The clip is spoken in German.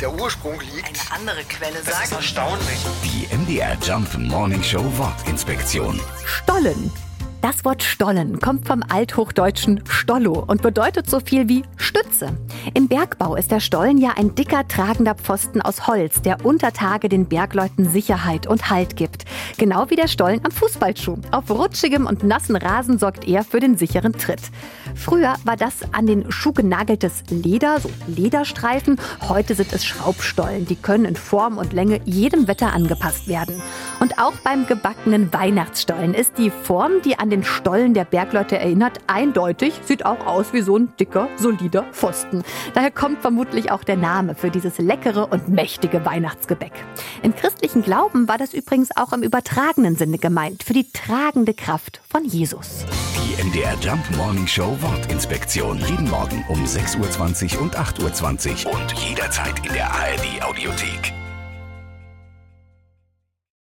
der Ursprung liegt. Eine andere Quelle Das ist sagt. erstaunlich. Die MDR Jump Morning Show Wortinspektion. Stollen. Das Wort Stollen kommt vom althochdeutschen Stollo und bedeutet so viel wie Stütze. Im Bergbau ist der Stollen ja ein dicker tragender Pfosten aus Holz, der unter Tage den Bergleuten Sicherheit und Halt gibt. Genau wie der Stollen am Fußballschuh. Auf rutschigem und nassen Rasen sorgt er für den sicheren Tritt. Früher war das an den Schuh genageltes Leder, so Lederstreifen. Heute sind es Schraubstollen. Die können in Form und Länge jedem Wetter angepasst werden. Und auch beim gebackenen Weihnachtsstollen ist die Form, die an den Stollen der Bergleute erinnert, eindeutig. Sieht auch aus wie so ein dicker, solider Pfosten. Daher kommt vermutlich auch der Name für dieses leckere und mächtige Weihnachtsgebäck. Im christlichen Glauben war das übrigens auch im übertragenen Sinne gemeint, für die tragende Kraft von Jesus. Die MDR Jump Morning Show Wortinspektion. Jeden Morgen um 6.20 Uhr und 8.20 Uhr und jederzeit in der ARD Audiothek.